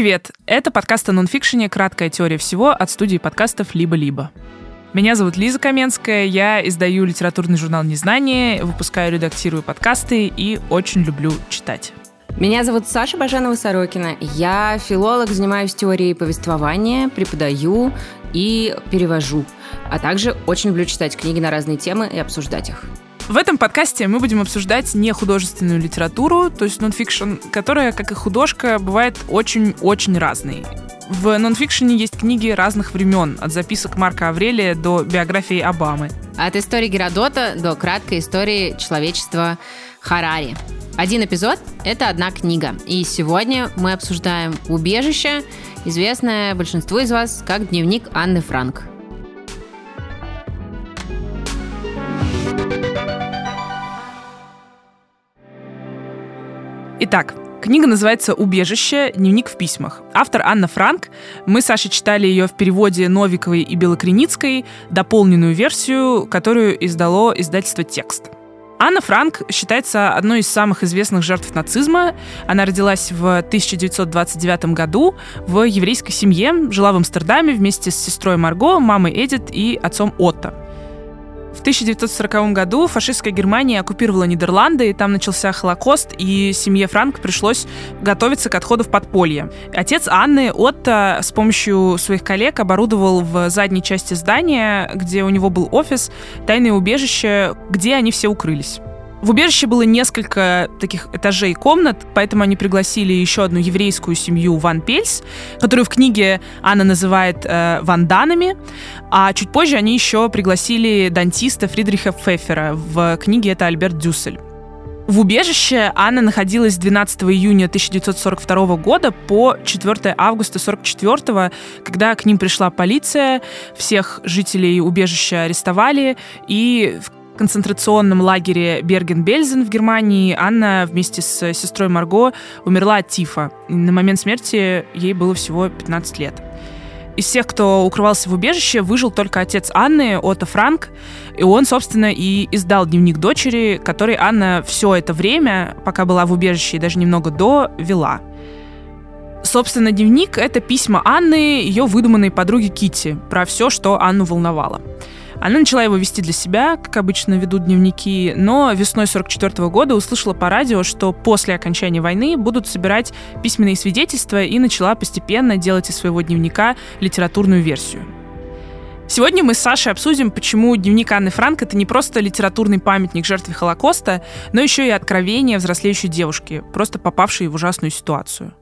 Привет! Это подкаст о нонфикшене «Краткая теория всего» от студии подкастов «Либо-либо». Меня зовут Лиза Каменская, я издаю литературный журнал «Незнание», выпускаю, редактирую подкасты и очень люблю читать. Меня зовут Саша Бажанова-Сорокина. Я филолог, занимаюсь теорией повествования, преподаю и перевожу. А также очень люблю читать книги на разные темы и обсуждать их. В этом подкасте мы будем обсуждать не художественную литературу, то есть нонфикшн, которая, как и художка, бывает очень-очень разной. В нонфикшене есть книги разных времен, от записок Марка Аврелия до биографии Обамы. От истории Геродота до краткой истории человечества Харари. Один эпизод — это одна книга. И сегодня мы обсуждаем «Убежище», известное большинству из вас как дневник Анны Франк. Итак, Книга называется «Убежище. Дневник в письмах». Автор Анна Франк. Мы с Сашей читали ее в переводе Новиковой и Белокреницкой, дополненную версию, которую издало издательство «Текст». Анна Франк считается одной из самых известных жертв нацизма. Она родилась в 1929 году в еврейской семье, жила в Амстердаме вместе с сестрой Марго, мамой Эдит и отцом Отто. В 1940 году фашистская Германия оккупировала Нидерланды, и там начался Холокост, и семье Франк пришлось готовиться к отходу в подполье. Отец Анны, Отто, с помощью своих коллег оборудовал в задней части здания, где у него был офис, тайное убежище, где они все укрылись. В убежище было несколько таких этажей комнат, поэтому они пригласили еще одну еврейскую семью Ван Пельс, которую в книге Анна называет э, Ванданами, а чуть позже они еще пригласили дантиста Фридриха Пфеффера. В книге это Альберт Дюссель. В убежище Анна находилась с 12 июня 1942 года по 4 августа 1944, когда к ним пришла полиция, всех жителей убежища арестовали, и концентрационном лагере Берген-Бельзен в Германии Анна вместе с сестрой Марго умерла от тифа. на момент смерти ей было всего 15 лет. Из всех, кто укрывался в убежище, выжил только отец Анны, Отто Франк, и он, собственно, и издал дневник дочери, который Анна все это время, пока была в убежище и даже немного до, вела. Собственно, дневник — это письма Анны, ее выдуманной подруги Кити про все, что Анну волновало. Она начала его вести для себя, как обычно ведут дневники, но весной 44 года услышала по радио, что после окончания войны будут собирать письменные свидетельства и начала постепенно делать из своего дневника литературную версию. Сегодня мы с Сашей обсудим, почему дневник Анны Франк — это не просто литературный памятник жертве Холокоста, но еще и откровение взрослеющей девушки, просто попавшей в ужасную ситуацию.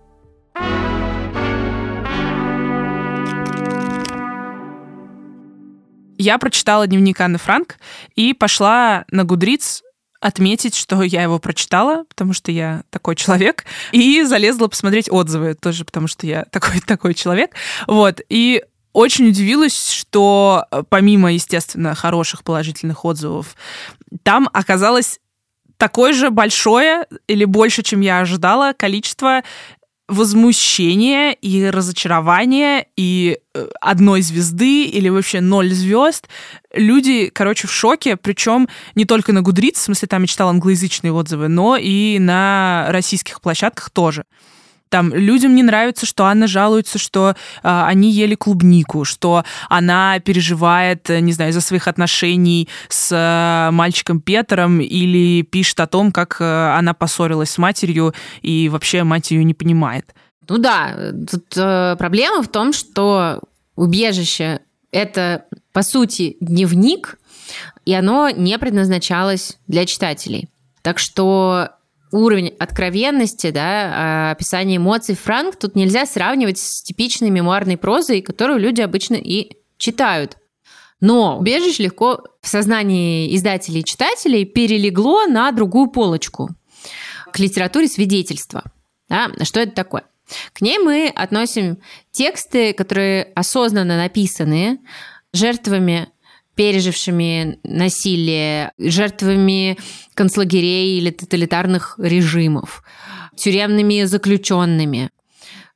Я прочитала дневник Анны Франк и пошла на Гудриц отметить, что я его прочитала, потому что я такой человек, и залезла посмотреть отзывы тоже, потому что я такой такой человек. Вот. И очень удивилась, что помимо, естественно, хороших положительных отзывов, там оказалось такое же большое или больше, чем я ожидала, количество возмущение и разочарование и э, одной звезды или вообще ноль звезд. Люди, короче, в шоке, причем не только на Гудриц, в смысле, там я читал англоязычные отзывы, но и на российских площадках тоже. Там людям не нравится, что Анна жалуется, что э, они ели клубнику, что она переживает, э, не знаю, за своих отношений с э, мальчиком Петром или пишет о том, как э, она поссорилась с матерью и вообще мать ее не понимает. Ну да, тут э, проблема в том, что убежище это по сути дневник, и оно не предназначалось для читателей. Так что уровень откровенности, да, а, описания эмоций Франк тут нельзя сравнивать с типичной мемуарной прозой, которую люди обычно и читают. Но убежище легко в сознании издателей и читателей перелегло на другую полочку к литературе свидетельства. Да? Что это такое? К ней мы относим тексты, которые осознанно написаны жертвами пережившими насилие, жертвами концлагерей или тоталитарных режимов, тюремными заключенными,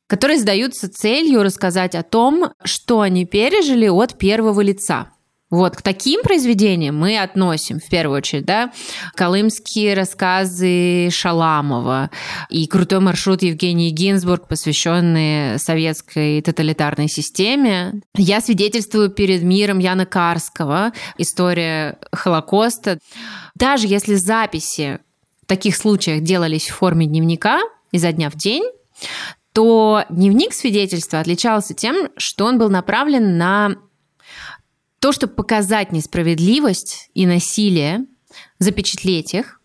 которые задаются целью рассказать о том, что они пережили от первого лица. Вот к таким произведениям мы относим в первую очередь, да, колымские рассказы Шаламова и крутой маршрут Евгении Гинзбург, посвященные советской тоталитарной системе. Я свидетельствую перед миром Яна Карского, история Холокоста. Даже если записи в таких случаях делались в форме дневника изо дня в день, то дневник свидетельства отличался тем, что он был направлен на то, чтобы показать несправедливость и насилие, запечатлеть их,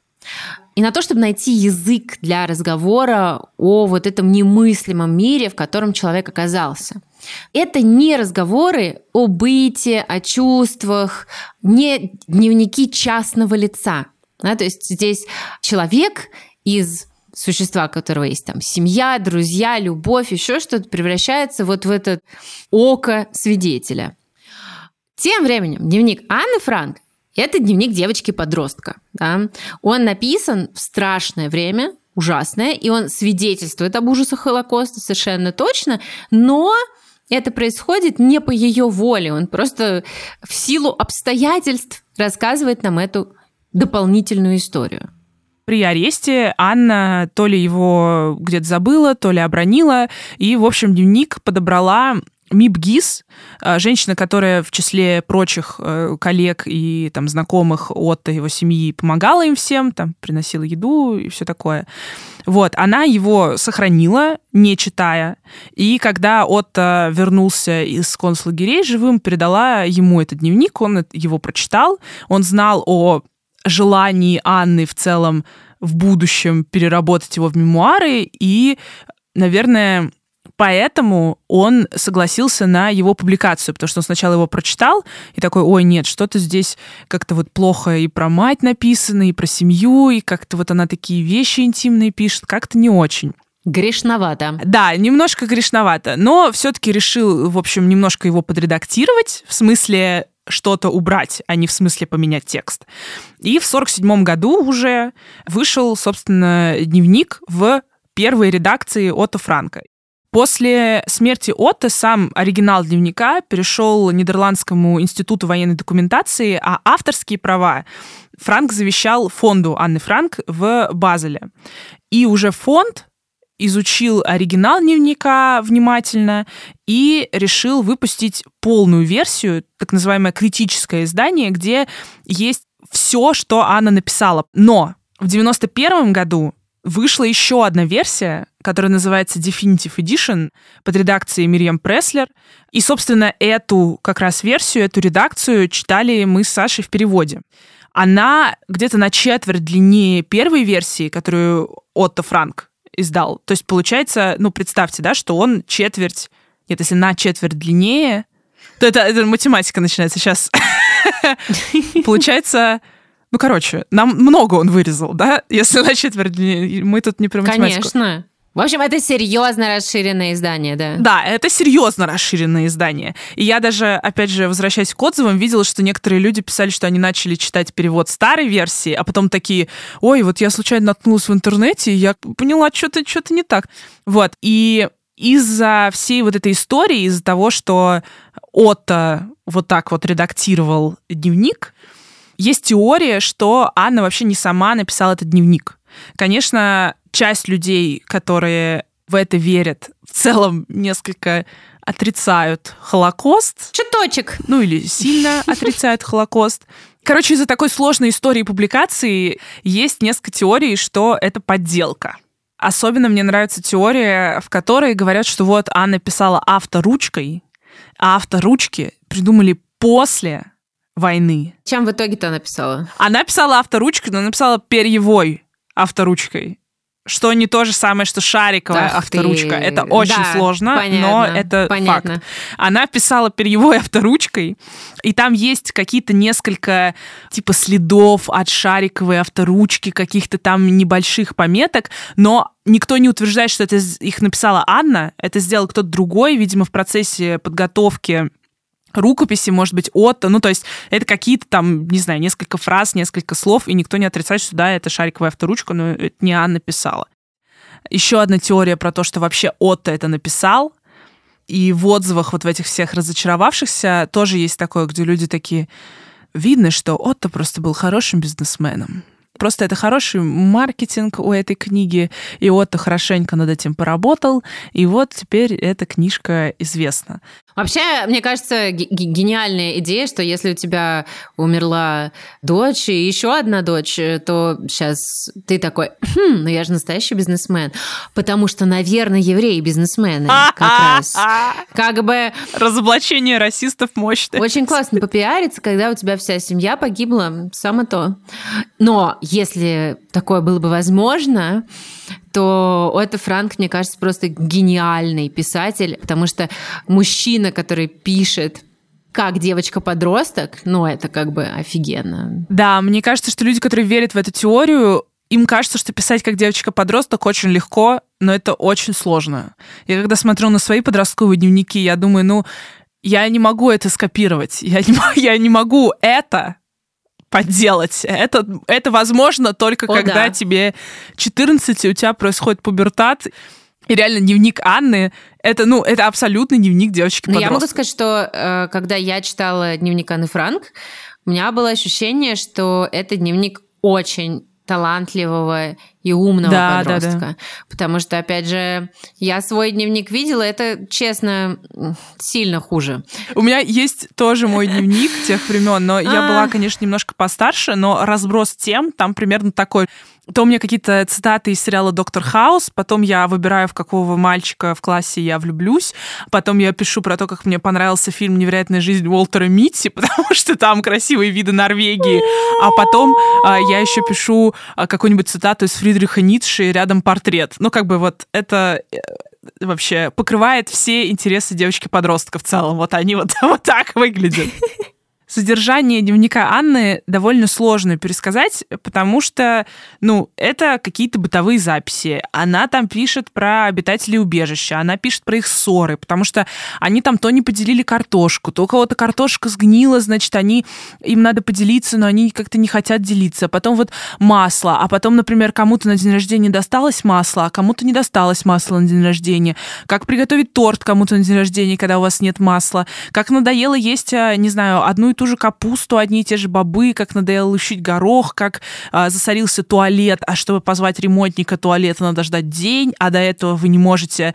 и на то, чтобы найти язык для разговора о вот этом немыслимом мире, в котором человек оказался. Это не разговоры о быте, о чувствах, не дневники частного лица. Да, то есть здесь человек из существа, которого есть там семья, друзья, любовь, еще что-то, превращается вот в это око свидетеля. Тем временем дневник Анны Франк – это дневник девочки-подростка. Да? Он написан в страшное время, ужасное, и он свидетельствует об ужасах Холокоста совершенно точно, но это происходит не по ее воле, он просто в силу обстоятельств рассказывает нам эту дополнительную историю. При аресте Анна то ли его где-то забыла, то ли обронила, и, в общем, дневник подобрала Мип Гис, э, женщина, которая в числе прочих э, коллег и там знакомых от его семьи помогала им всем, там приносила еду и все такое. Вот, она его сохранила, не читая, и когда Отто вернулся из концлагерей живым, передала ему этот дневник, он его прочитал, он знал о желании Анны в целом в будущем переработать его в мемуары, и, наверное, поэтому он согласился на его публикацию, потому что он сначала его прочитал и такой, ой, нет, что-то здесь как-то вот плохо и про мать написано, и про семью, и как-то вот она такие вещи интимные пишет, как-то не очень. Грешновато. Да, немножко грешновато, но все-таки решил, в общем, немножко его подредактировать, в смысле что-то убрать, а не в смысле поменять текст. И в 47 году уже вышел, собственно, дневник в первой редакции Отто Франка. После смерти Отто сам оригинал дневника перешел Нидерландскому институту военной документации, а авторские права Франк завещал фонду Анны Франк в Базеле. И уже фонд изучил оригинал дневника внимательно и решил выпустить полную версию, так называемое критическое издание, где есть все, что Анна написала. Но в 91 году вышла еще одна версия, которая называется Definitive Edition под редакцией Мирьям Преслер. И, собственно, эту как раз версию, эту редакцию читали мы с Сашей в переводе. Она где-то на четверть длиннее первой версии, которую Отто Франк издал. То есть получается, ну, представьте, да, что он четверть, нет, если на четверть длиннее, то это, это математика начинается сейчас. Получается, ну, короче, нам много он вырезал, да? Если на четверть, мы тут не про математику. Конечно. В общем, это серьезно расширенное издание, да? Да, это серьезно расширенное издание. И я даже, опять же, возвращаясь к отзывам, видела, что некоторые люди писали, что они начали читать перевод старой версии, а потом такие, ой, вот я случайно наткнулась в интернете, и я поняла, что-то что не так. Вот. И из-за всей вот этой истории, из-за того, что Отто вот так вот редактировал дневник, есть теория, что Анна вообще не сама написала этот дневник. Конечно, часть людей, которые в это верят, в целом несколько отрицают Холокост. Чуточек. Ну или сильно отрицают Холокост. Короче, из-за такой сложной истории публикации есть несколько теорий, что это подделка. Особенно мне нравится теория, в которой говорят, что вот Анна писала авторучкой, а авторучки придумали после войны. Чем в итоге-то написала? Она писала авторучкой, но написала перьевой авторучкой. Что не то же самое, что шариковая Ах авторучка. Ты. Это очень да, сложно, понятно, но это понятно. факт. Она писала перьевой авторучкой, и там есть какие-то несколько типа следов от шариковой авторучки, каких-то там небольших пометок, но никто не утверждает, что это их написала Анна. Это сделал кто-то другой, видимо, в процессе подготовки рукописи, может быть, Отто. Ну, то есть это какие-то там, не знаю, несколько фраз, несколько слов, и никто не отрицает, что да, это шариковая авторучка, но это не Анна писала. Еще одна теория про то, что вообще Отто это написал, и в отзывах вот в этих всех разочаровавшихся тоже есть такое, где люди такие, видно, что Отто просто был хорошим бизнесменом. Просто это хороший маркетинг у этой книги, и Отто хорошенько над этим поработал, и вот теперь эта книжка известна. Вообще, мне кажется, гениальная идея, что если у тебя умерла дочь и еще одна дочь, то сейчас ты такой, хм, ну я же настоящий бизнесмен. Потому что, наверное, евреи бизнесмены как раз. Как бы... Разоблачение расистов мощное. Очень классно попиариться, когда у тебя вся семья погибла, самое то. Но если такое было бы возможно, то это Франк, мне кажется, просто гениальный писатель, потому что мужчина, который пишет как девочка-подросток, ну, это как бы офигенно. Да, мне кажется, что люди, которые верят в эту теорию, им кажется, что писать как девочка-подросток очень легко, но это очень сложно. Я когда смотрю на свои подростковые дневники, я думаю, ну, я не могу это скопировать, я не, я не могу это подделать. Это, это возможно только О, когда да. тебе 14, и у тебя происходит пубертат. И реально дневник Анны это, ну, это абсолютный дневник девочки подростка. Я могу сказать, что э, когда я читала дневник Анны Франк, у меня было ощущение, что это дневник очень талантливого и умного да, подростка. Да, да. Потому что, опять же, я свой дневник видела, это, честно, сильно хуже. У меня есть тоже мой дневник тех времен, но я а. была, конечно, немножко постарше, но разброс тем там примерно такой то у меня какие-то цитаты из сериала «Доктор Хаус», потом я выбираю, в какого мальчика в классе я влюблюсь, потом я пишу про то, как мне понравился фильм «Невероятная жизнь Уолтера Митти», потому что там красивые виды Норвегии, а потом а, я еще пишу а, какую-нибудь цитату из Фридриха Ницше, рядом портрет. Ну, как бы вот это э, вообще покрывает все интересы девочки-подростка в целом. Вот они вот, вот так выглядят. Содержание дневника Анны довольно сложно пересказать, потому что, ну, это какие-то бытовые записи. Она там пишет про обитателей убежища, она пишет про их ссоры, потому что они там то не поделили картошку, то у кого-то картошка сгнила, значит, они, им надо поделиться, но они как-то не хотят делиться. Потом вот масло, а потом, например, кому-то на день рождения досталось масло, а кому-то не досталось масло на день рождения. Как приготовить торт кому-то на день рождения, когда у вас нет масла. Как надоело есть, а, не знаю, одну и ту же капусту, одни и те же бобы, как надоело лущить горох, как а, засорился туалет, а чтобы позвать ремонтника туалета, надо ждать день, а до этого вы не можете...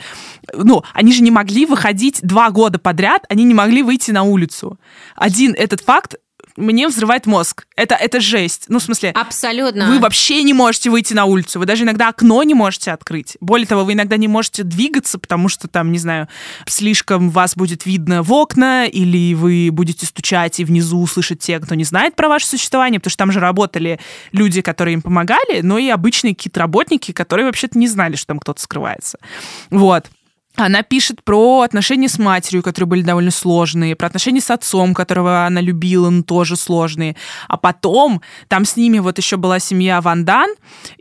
Ну, они же не могли выходить два года подряд, они не могли выйти на улицу. Один этот факт мне взрывает мозг. Это, это жесть. Ну, в смысле... Абсолютно. Вы вообще не можете выйти на улицу. Вы даже иногда окно не можете открыть. Более того, вы иногда не можете двигаться, потому что там, не знаю, слишком вас будет видно в окна, или вы будете стучать и внизу услышать те, кто не знает про ваше существование, потому что там же работали люди, которые им помогали, но и обычные какие-то работники, которые вообще-то не знали, что там кто-то скрывается. Вот. Она пишет про отношения с матерью, которые были довольно сложные, про отношения с отцом, которого она любила, но тоже сложные. А потом там с ними вот еще была семья Вандан,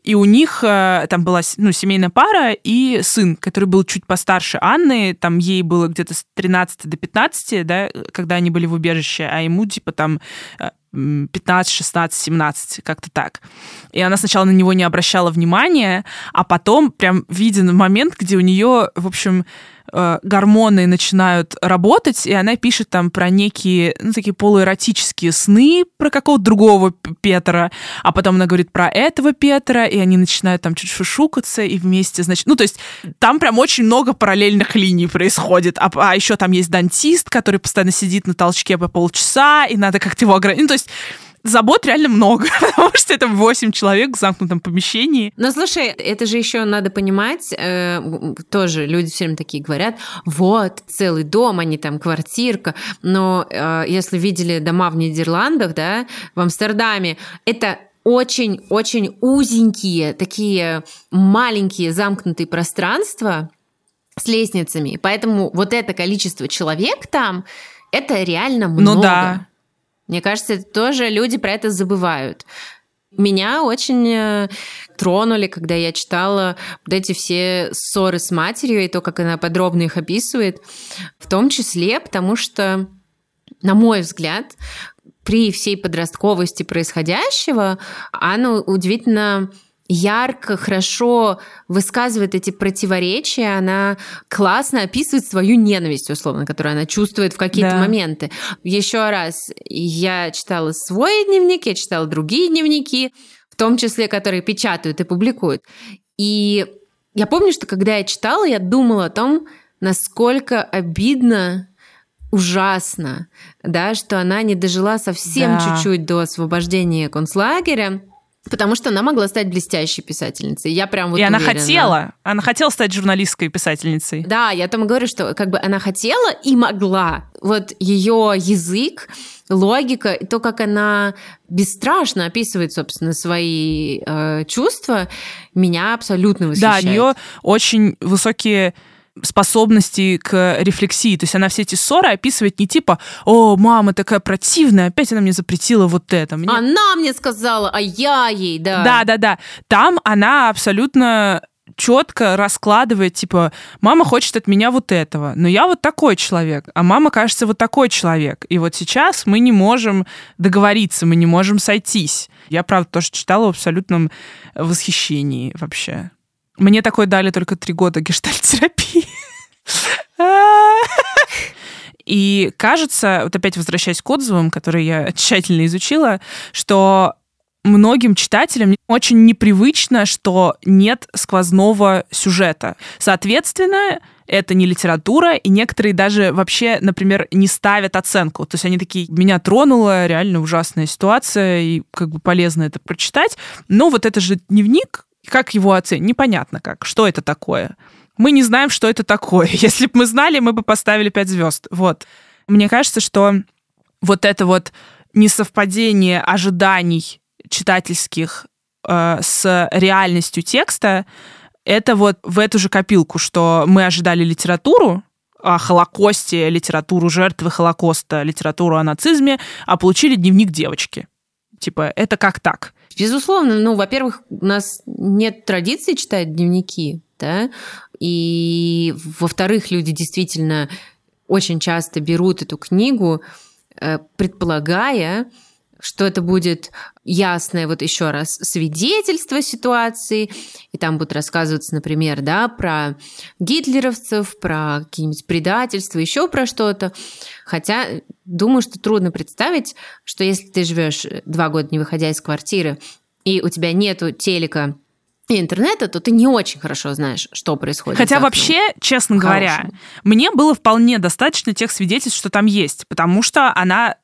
и у них э, там была ну, семейная пара и сын, который был чуть постарше Анны, там ей было где-то с 13 до 15, да, когда они были в убежище, а ему типа там э, 15, 16, 17, как-то так. И она сначала на него не обращала внимания, а потом прям виден момент, где у нее, в общем, э, гормоны начинают работать, и она пишет там про некие, ну, такие полуэротические сны про какого-то другого Петра, а потом она говорит про этого Петра, и они начинают там чуть шушукаться, и вместе, значит, ну, то есть там прям очень много параллельных линий происходит, а, а еще там есть дантист, который постоянно сидит на толчке по полчаса, и надо как-то его ограничить, ну, то есть забот реально много, потому что это 8 человек в замкнутом помещении. Но слушай, это же еще надо понимать, э, тоже люди все время такие говорят, вот, целый дом, а не там квартирка, но э, если видели дома в Нидерландах, да, в Амстердаме, это очень-очень узенькие, такие маленькие замкнутые пространства с лестницами. Поэтому вот это количество человек там, это реально ну много. Ну да. Мне кажется, это тоже люди про это забывают. Меня очень э, тронули, когда я читала вот эти все ссоры с матерью и то, как она подробно их описывает, в том числе потому что, на мой взгляд, при всей подростковости происходящего, она удивительно ярко, хорошо высказывает эти противоречия, она классно описывает свою ненависть, условно, которую она чувствует в какие-то да. моменты. Еще раз, я читала свой дневник, я читала другие дневники, в том числе, которые печатают и публикуют. И я помню, что когда я читала, я думала о том, насколько обидно ужасно, да, что она не дожила совсем да. чуть-чуть до освобождения концлагеря, Потому что она могла стать блестящей писательницей. Я прям вот И уверена. она хотела. Она хотела стать журналистской писательницей. Да, я там говорю, что как бы она хотела и могла. Вот ее язык, логика, то, как она бесстрашно описывает, собственно, свои э, чувства, меня абсолютно восхищает. Да, у нее очень высокие способности к рефлексии. То есть она все эти ссоры описывает не типа «О, мама такая противная, опять она мне запретила вот это». Мне... Она мне сказала, а я ей, да. Да-да-да. Там она абсолютно четко раскладывает, типа, мама хочет от меня вот этого, но я вот такой человек, а мама, кажется, вот такой человек. И вот сейчас мы не можем договориться, мы не можем сойтись. Я, правда, тоже читала в абсолютном восхищении вообще. Мне такое дали только три года гештальт-терапии. И кажется, вот опять возвращаясь к отзывам, которые я тщательно изучила, что многим читателям очень непривычно, что нет сквозного сюжета. Соответственно, это не литература, и некоторые даже вообще, например, не ставят оценку. То есть они такие, меня тронула реально ужасная ситуация, и как бы полезно это прочитать. Но вот это же дневник, как его оценить? Непонятно как. Что это такое? Мы не знаем, что это такое. Если бы мы знали, мы бы поставили 5 звезд. Вот. Мне кажется, что вот это вот несовпадение ожиданий читательских э, с реальностью текста, это вот в эту же копилку, что мы ожидали литературу, о Холокосте, литературу жертвы Холокоста, литературу о нацизме, а получили дневник девочки. Типа, это как так? Безусловно, ну, во-первых, у нас нет традиции читать дневники, да, и, во-вторых, люди действительно очень часто берут эту книгу, э, предполагая, что это будет ясное, вот еще раз, свидетельство ситуации, и там будут рассказываться, например, да, про гитлеровцев, про какие-нибудь предательства, еще про что-то. Хотя думаю, что трудно представить, что если ты живешь два года не выходя из квартиры, и у тебя нету телека и интернета, то ты не очень хорошо знаешь, что происходит. Хотя вообще, честно Хорошим. говоря, мне было вполне достаточно тех свидетельств, что там есть, потому что она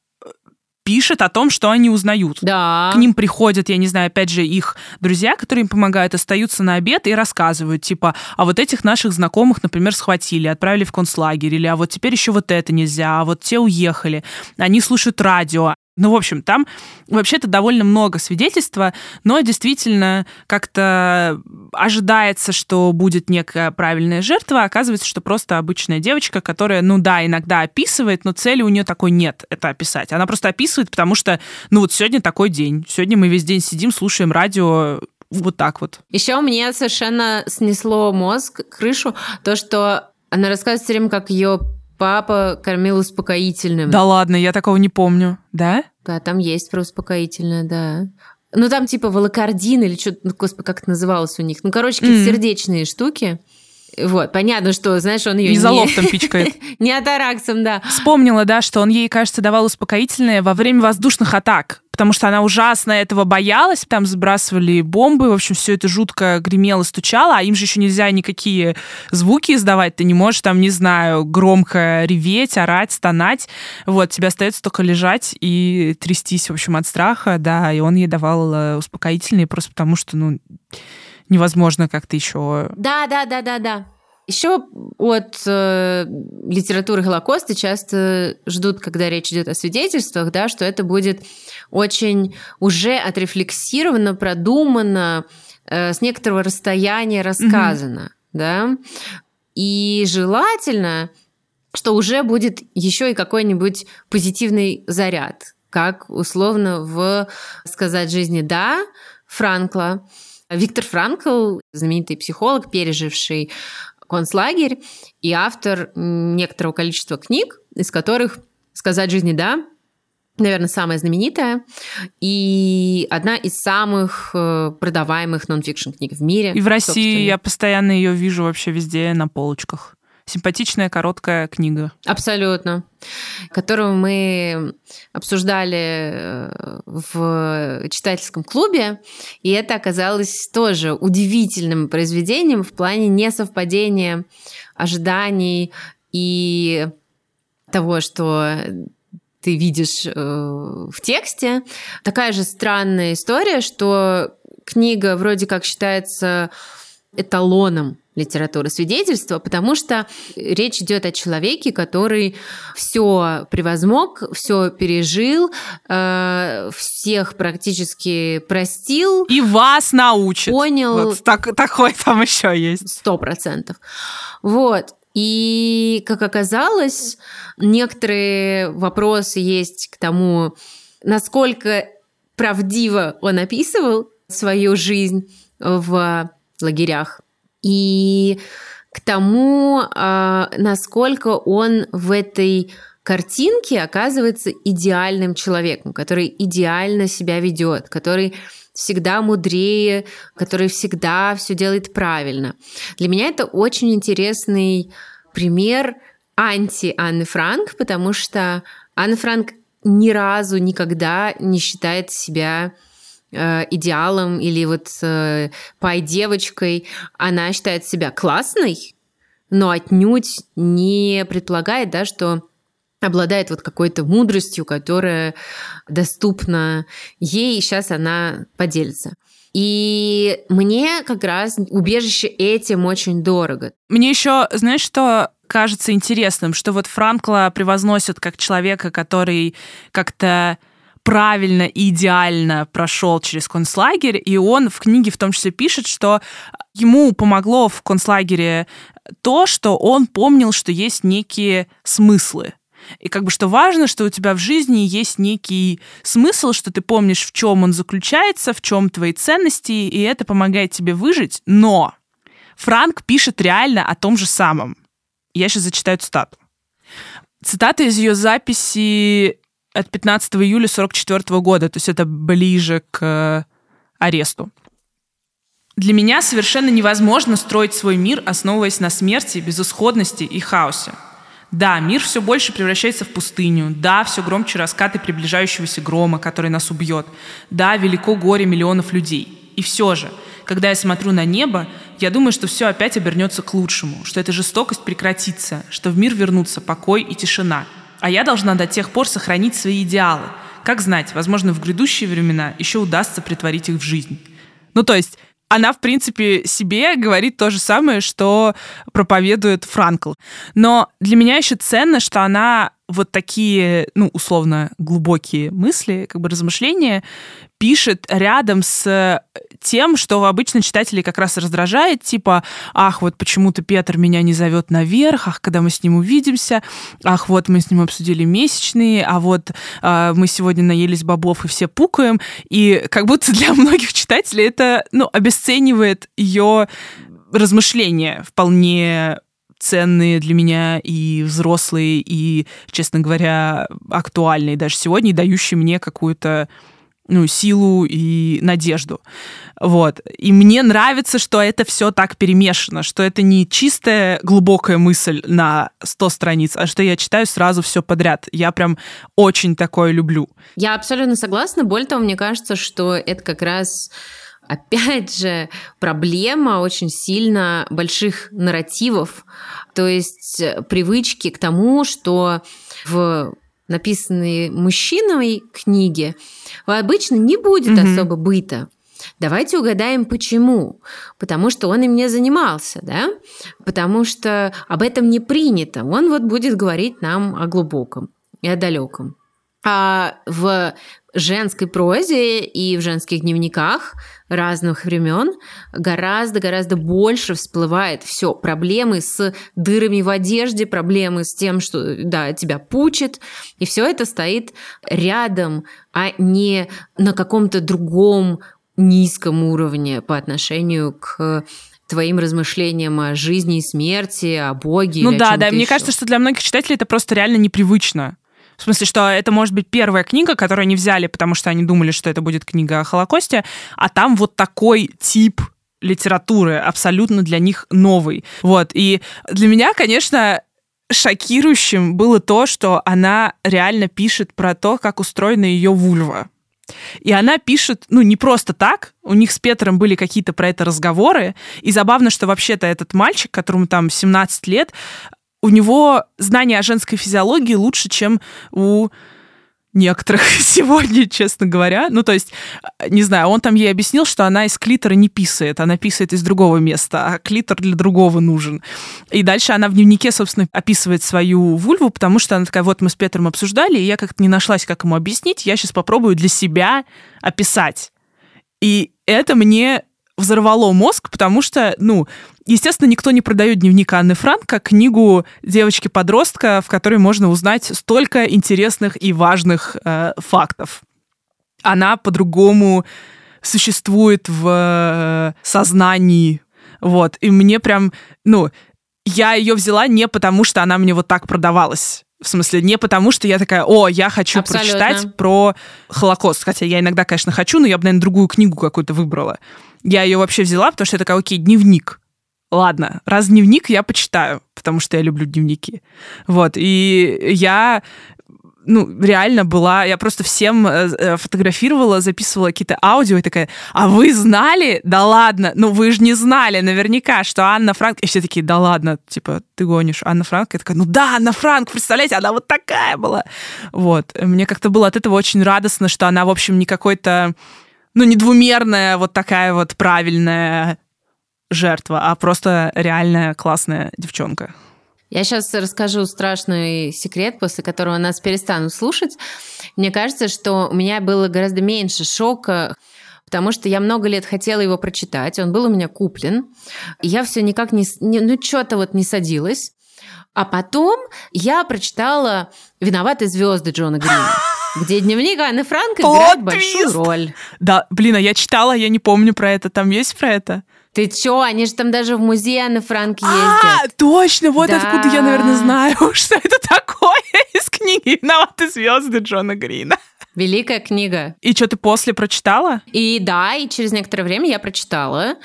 пишет о том, что они узнают. Да. К ним приходят, я не знаю, опять же, их друзья, которые им помогают, остаются на обед и рассказывают, типа, а вот этих наших знакомых, например, схватили, отправили в концлагерь, или а вот теперь еще вот это нельзя, а вот те уехали. Они слушают радио, ну, в общем, там вообще-то довольно много свидетельства, но действительно как-то ожидается, что будет некая правильная жертва, а оказывается, что просто обычная девочка, которая, ну да, иногда описывает, но цели у нее такой нет, это описать. Она просто описывает, потому что, ну вот сегодня такой день, сегодня мы весь день сидим, слушаем радио, вот так вот. Еще мне совершенно снесло мозг, крышу, то, что она рассказывает все время, как ее папа кормил успокоительным. Да ладно, я такого не помню. Да? Да, там есть про успокоительное, да. Ну, там типа волокордин или что-то, ну, господи, как это называлось у них. Ну, короче, какие-то mm. сердечные штуки. Вот, понятно, что, знаешь, он ее не... Изолофтом не... пичкает. не атараксом, да. Вспомнила, да, что он ей, кажется, давал успокоительное во время воздушных атак потому что она ужасно этого боялась, там сбрасывали бомбы, в общем, все это жутко гремело, стучало, а им же еще нельзя никакие звуки издавать, ты не можешь там, не знаю, громко реветь, орать, стонать, вот, тебе остается только лежать и трястись, в общем, от страха, да, и он ей давал э, успокоительные просто потому, что, ну, невозможно как-то еще... Да, да, да, да, да. Еще от э, литературы Холокоста часто ждут, когда речь идет о свидетельствах, да, что это будет очень уже отрефлексировано, продумано, э, с некоторого расстояния рассказано, mm-hmm. да. И желательно, что уже будет еще и какой-нибудь позитивный заряд, как условно в «Сказать жизни да» Франкла. Виктор Франкл, знаменитый психолог, переживший концлагерь и автор некоторого количества книг, из которых «Сказать жизни да», наверное, самая знаменитая. И одна из самых э, продаваемых нон-фикшн книг в мире. И в России я постоянно ее вижу вообще везде на полочках симпатичная короткая книга. Абсолютно. Которую мы обсуждали э, в читательском клубе, и это оказалось тоже удивительным произведением в плане несовпадения ожиданий и того, что ты видишь э, в тексте. Такая же странная история, что книга вроде как считается эталоном литературы свидетельства, потому что речь идет о человеке, который все превозмог, все пережил, э, всех практически простил. И вас научит. Понял. Вот так, такой там еще есть. Сто процентов. Вот. И, как оказалось, некоторые вопросы есть к тому, насколько правдиво он описывал свою жизнь в лагерях и к тому, а, насколько он в этой картинке оказывается идеальным человеком, который идеально себя ведет, который всегда мудрее, который всегда все делает правильно. Для меня это очень интересный пример анти Анны Франк, потому что Анна Франк ни разу никогда не считает себя идеалом или вот э, пай-девочкой, она считает себя классной, но отнюдь не предполагает, да, что обладает вот какой-то мудростью, которая доступна ей, и сейчас она поделится. И мне как раз убежище этим очень дорого. Мне еще, знаешь, что кажется интересным, что вот Франкла превозносят как человека, который как-то правильно и идеально прошел через концлагерь, и он в книге в том числе пишет, что ему помогло в концлагере то, что он помнил, что есть некие смыслы. И как бы что важно, что у тебя в жизни есть некий смысл, что ты помнишь, в чем он заключается, в чем твои ценности, и это помогает тебе выжить. Но Франк пишет реально о том же самом. Я сейчас зачитаю цитату. Цитата из ее записи от 15 июля 44 года, то есть это ближе к э, аресту. Для меня совершенно невозможно строить свой мир, основываясь на смерти, безысходности и хаосе. Да, мир все больше превращается в пустыню. Да, все громче раскаты приближающегося грома, который нас убьет. Да, велико горе миллионов людей. И все же, когда я смотрю на небо, я думаю, что все опять обернется к лучшему, что эта жестокость прекратится, что в мир вернутся покой и тишина – а я должна до тех пор сохранить свои идеалы. Как знать, возможно, в грядущие времена еще удастся притворить их в жизнь. Ну, то есть, она, в принципе, себе говорит то же самое, что проповедует Франкл. Но для меня еще ценно, что она вот такие, ну, условно, глубокие мысли, как бы размышления пишет рядом с тем, что обычно читателей как раз раздражает, типа, ах, вот почему-то Петр меня не зовет наверх, ах, когда мы с ним увидимся, ах, вот мы с ним обсудили месячные, а вот э, мы сегодня наелись бобов и все пукаем, и как будто для многих читателей это, ну, обесценивает ее размышления вполне ценные для меня и взрослые, и, честно говоря, актуальные даже сегодня, и дающие мне какую-то ну, силу и надежду. Вот. И мне нравится, что это все так перемешано, что это не чистая глубокая мысль на 100 страниц, а что я читаю сразу все подряд. Я прям очень такое люблю. Я абсолютно согласна. Более того, мне кажется, что это как раз опять же, проблема очень сильно больших нарративов, то есть привычки к тому, что в написанной мужчиной книге обычно не будет mm-hmm. особо быта. Давайте угадаем, почему. Потому что он им не занимался, да? Потому что об этом не принято. Он вот будет говорить нам о глубоком и о далеком. А в женской прозе и в женских дневниках разных времен гораздо-гораздо больше всплывает все проблемы с дырами в одежде, проблемы с тем, что да, тебя пучит, и все это стоит рядом, а не на каком-то другом низком уровне по отношению к твоим размышлениям о жизни и смерти, о Боге. Ну да, да, еще. мне кажется, что для многих читателей это просто реально непривычно В смысле, что это может быть первая книга, которую они взяли, потому что они думали, что это будет книга о Холокосте, а там вот такой тип литературы абсолютно для них новый. Вот. И для меня, конечно, шокирующим было то, что она реально пишет про то, как устроена ее вульва. И она пишет, ну, не просто так, у них с Петром были какие-то про это разговоры, и забавно, что вообще-то этот мальчик, которому там 17 лет, у него знание о женской физиологии лучше, чем у некоторых сегодня, честно говоря. Ну, то есть, не знаю, он там ей объяснил, что она из клитора не писает, она писает из другого места, а клитор для другого нужен. И дальше она в дневнике, собственно, описывает свою вульву, потому что она такая, вот мы с Петром обсуждали, и я как-то не нашлась, как ему объяснить, я сейчас попробую для себя описать. И это мне взорвало мозг, потому что, ну, естественно, никто не продает дневник Анны Франк как книгу девочки-подростка, в которой можно узнать столько интересных и важных э, фактов. Она по-другому существует в э, сознании. Вот. И мне прям, ну, я ее взяла не потому, что она мне вот так продавалась. В смысле, не потому, что я такая, о, я хочу Абсолютно. прочитать про Холокост. Хотя я иногда, конечно, хочу, но я бы, наверное, другую книгу какую-то выбрала. Я ее вообще взяла, потому что я такая, окей, дневник. Ладно, раз дневник я почитаю, потому что я люблю дневники. Вот, и я ну, реально была, я просто всем э, э, фотографировала, записывала какие-то аудио и такая, а вы знали? Да ладно, ну вы же не знали наверняка, что Анна Франк... И все такие, да ладно, типа, ты гонишь, Анна Франк? Я такая, ну да, Анна Франк, представляете, она вот такая была. Вот, мне как-то было от этого очень радостно, что она, в общем, не какой-то ну, не двумерная вот такая вот правильная жертва, а просто реальная классная девчонка. Я сейчас расскажу страшный секрет, после которого нас перестанут слушать. Мне кажется, что у меня было гораздо меньше шока, потому что я много лет хотела его прочитать. Он был у меня куплен. И я все никак не... Ну, что-то вот не садилось. А потом я прочитала «Виноваты звезды» Джона Грина где дневник Анны Франк играет большую роль. Да, блин, а я читала, я не помню про это. Там есть про это? Ты чё? Они же там даже в музей Анны Франк а, ездят. А, точно! Вот да. откуда я, наверное, знаю, что это такое из книги «Виноваты звезды» Джона Грина. Великая книга. И что, ты после прочитала? И да, и через некоторое время я прочитала,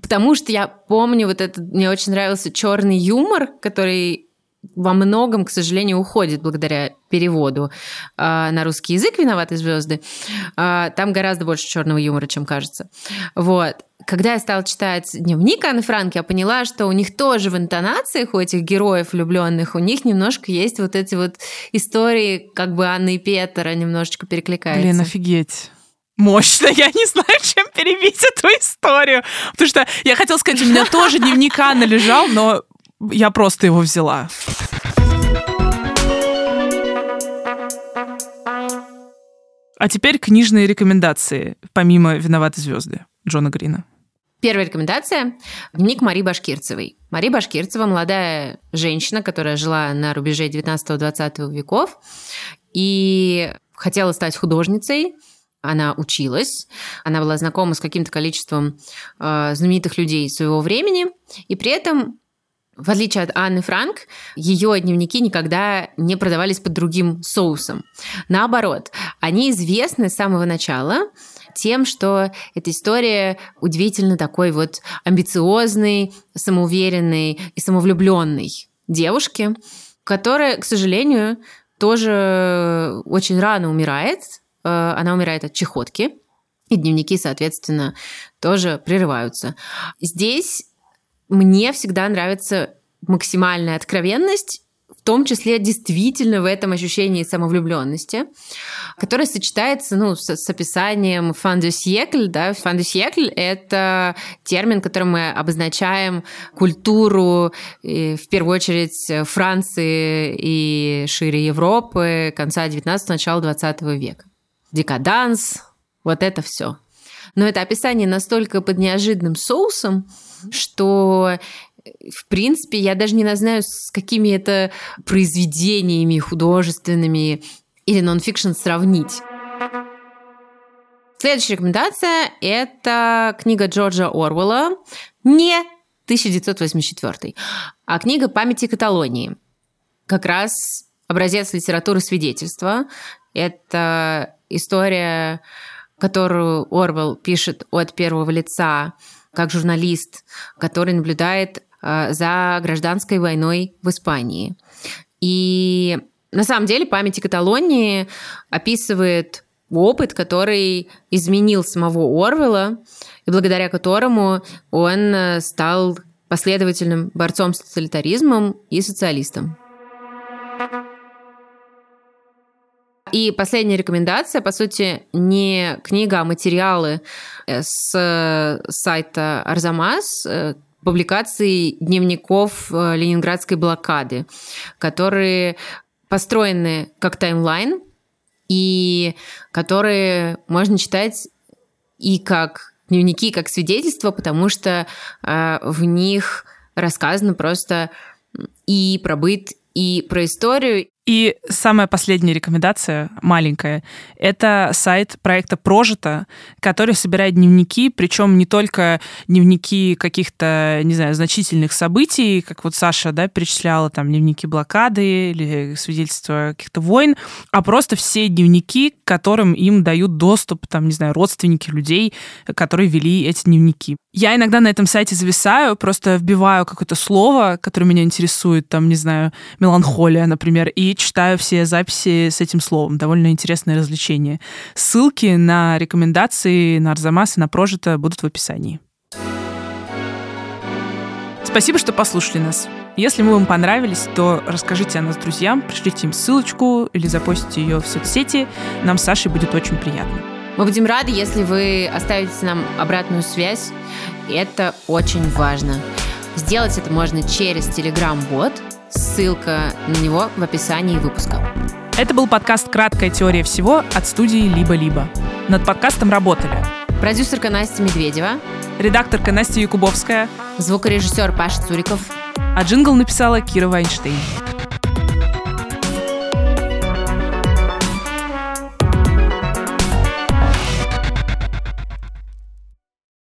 потому что я помню вот этот, мне очень нравился черный юмор, который во многом, к сожалению, уходит благодаря переводу э, на русский язык «Виноваты звезды». Э, там гораздо больше черного юмора, чем кажется. Вот. Когда я стала читать дневник Анны Франк, я поняла, что у них тоже в интонациях, у этих героев влюбленных, у них немножко есть вот эти вот истории, как бы Анны и Петра немножечко перекликаются. Блин, офигеть мощно. Я не знаю, чем перебить эту историю. Потому что я хотела сказать, у меня тоже дневник Анны лежал, но я просто его взяла. А теперь книжные рекомендации, помимо «Виноваты звезды» Джона Грина. Первая рекомендация – дневник Мари Башкирцевой. Мари Башкирцева – молодая женщина, которая жила на рубеже 19-20 веков и хотела стать художницей. Она училась, она была знакома с каким-то количеством э, знаменитых людей своего времени, и при этом в отличие от Анны Франк, ее дневники никогда не продавались под другим соусом. Наоборот, они известны с самого начала тем, что эта история удивительно такой вот амбициозной, самоуверенной и самовлюбленной девушки, которая, к сожалению, тоже очень рано умирает. Э, она умирает от чехотки, и дневники, соответственно, тоже прерываются. Здесь мне всегда нравится максимальная откровенность, в том числе действительно в этом ощущении самовлюбленности, которое сочетается ну, с, с описанием «фан de siècle». Да? «Фан de siècle» — это термин, которым мы обозначаем культуру, в первую очередь, Франции и шире Европы конца 19 начала 20 века. Декаданс, вот это все. Но это описание настолько под неожиданным соусом, что в принципе, я даже не знаю, с какими это произведениями художественными или нонфикшн сравнить. Следующая рекомендация – это книга Джорджа Орвелла, не 1984, а книга «Памяти Каталонии». Как раз образец литературы свидетельства. Это история, которую Орвел пишет от первого лица, как журналист, который наблюдает э, за гражданской войной в Испании. И на самом деле память Каталонии описывает опыт, который изменил самого Орвела, и благодаря которому он э, стал последовательным борцом с тоталитаризмом и социалистом. И последняя рекомендация, по сути, не книга, а материалы э, с э, сайта Арзамас, публикации дневников ленинградской блокады, которые построены как таймлайн, и которые можно читать и как дневники, и как свидетельства, потому что э, в них рассказано просто и про быт, и про историю, и самая последняя рекомендация, маленькая, это сайт проекта Прожито, который собирает дневники, причем не только дневники каких-то, не знаю, значительных событий, как вот Саша, да, перечисляла там дневники блокады или свидетельства каких-то войн, а просто все дневники, которым им дают доступ, там, не знаю, родственники людей, которые вели эти дневники. Я иногда на этом сайте зависаю, просто вбиваю какое-то слово, которое меня интересует, там, не знаю, меланхолия, например, и читаю все записи с этим словом. Довольно интересное развлечение. Ссылки на рекомендации на Арзамас и на Прожито будут в описании. Спасибо, что послушали нас. Если мы вам понравились, то расскажите о нас друзьям, пришлите им ссылочку или запостите ее в соцсети. Нам с Сашей будет очень приятно. Мы будем рады, если вы оставите нам обратную связь. Это очень важно. Сделать это можно через Telegram-бот – Ссылка на него в описании выпуска. Это был подкаст «Краткая теория всего» от студии «Либо-либо». Над подкастом работали продюсерка Настя Медведева, редакторка Настя Якубовская, звукорежиссер Паша Цуриков, а джингл написала Кира Вайнштейн.